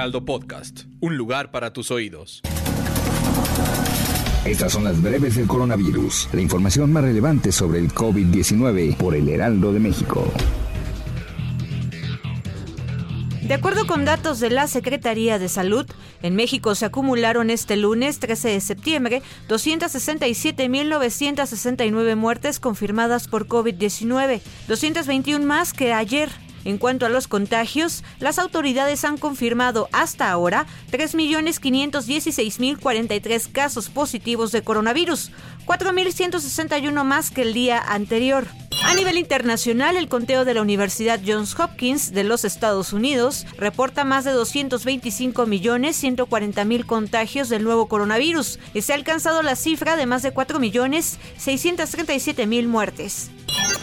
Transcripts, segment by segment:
Heraldo Podcast, un lugar para tus oídos. Estas son las breves del coronavirus, la información más relevante sobre el COVID-19 por el Heraldo de México. De acuerdo con datos de la Secretaría de Salud, en México se acumularon este lunes 13 de septiembre 267.969 muertes confirmadas por COVID-19, 221 más que ayer. En cuanto a los contagios, las autoridades han confirmado hasta ahora 3.516.043 casos positivos de coronavirus, 4.161 más que el día anterior. A nivel internacional, el conteo de la Universidad Johns Hopkins de los Estados Unidos reporta más de 225 millones 140 mil contagios del nuevo coronavirus y se ha alcanzado la cifra de más de 4 millones 637 mil muertes.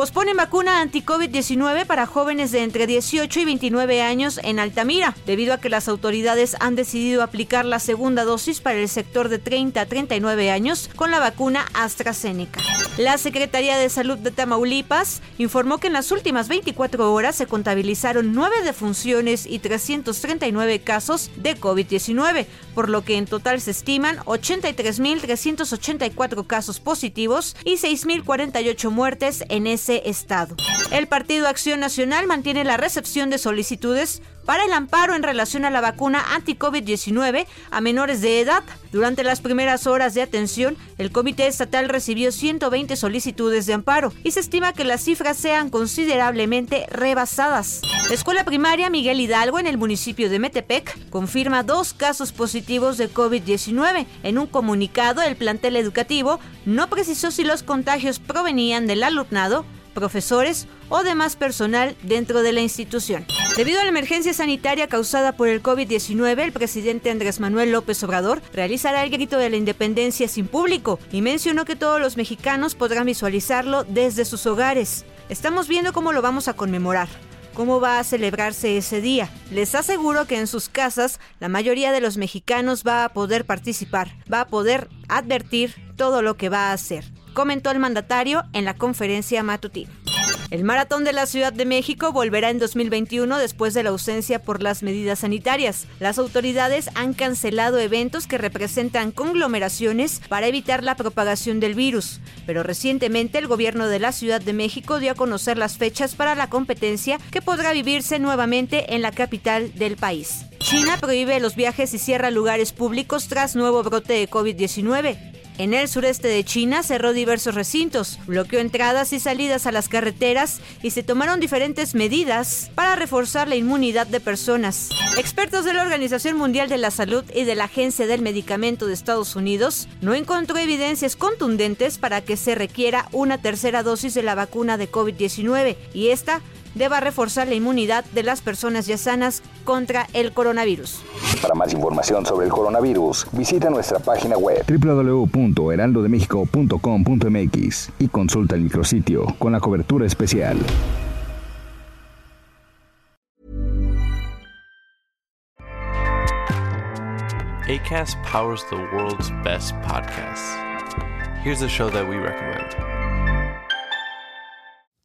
Posponen vacuna anti-COVID-19 para jóvenes de entre 18 y 29 años en Altamira, debido a que las autoridades han decidido aplicar la segunda dosis para el sector de 30 a 39 años con la vacuna AstraZeneca. La Secretaría de Salud de Tamaulipas informó que en las últimas 24 horas se contabilizaron 9 defunciones y 339 casos de COVID-19, por lo que en total se estiman 83.384 casos positivos y 6.048 muertes en ese estado. El Partido Acción Nacional mantiene la recepción de solicitudes para el amparo en relación a la vacuna anti-COVID-19 a menores de edad. Durante las primeras horas de atención, el Comité Estatal recibió 120 solicitudes de amparo y se estima que las cifras sean considerablemente rebasadas. La escuela primaria Miguel Hidalgo en el municipio de Metepec confirma dos casos positivos de COVID-19. En un comunicado, el plantel educativo no precisó si los contagios provenían del alumnado profesores o demás personal dentro de la institución. Debido a la emergencia sanitaria causada por el COVID-19, el presidente Andrés Manuel López Obrador realizará el grito de la independencia sin público y mencionó que todos los mexicanos podrán visualizarlo desde sus hogares. Estamos viendo cómo lo vamos a conmemorar cómo va a celebrarse ese día. Les aseguro que en sus casas la mayoría de los mexicanos va a poder participar, va a poder advertir todo lo que va a hacer comentó el mandatario en la conferencia matutina. El maratón de la Ciudad de México volverá en 2021 después de la ausencia por las medidas sanitarias. Las autoridades han cancelado eventos que representan conglomeraciones para evitar la propagación del virus, pero recientemente el gobierno de la Ciudad de México dio a conocer las fechas para la competencia que podrá vivirse nuevamente en la capital del país. China prohíbe los viajes y cierra lugares públicos tras nuevo brote de COVID-19. En el sureste de China cerró diversos recintos, bloqueó entradas y salidas a las carreteras y se tomaron diferentes medidas para reforzar la inmunidad de personas. Expertos de la Organización Mundial de la Salud y de la Agencia del Medicamento de Estados Unidos no encontró evidencias contundentes para que se requiera una tercera dosis de la vacuna de COVID-19 y esta deba reforzar la inmunidad de las personas ya sanas contra el coronavirus. Para más información sobre el coronavirus, visita nuestra página web www.heraldodemexico.com.mx y consulta el micrositio con la cobertura especial. ACAST powers the world's best podcasts. Here's a show that we recommend.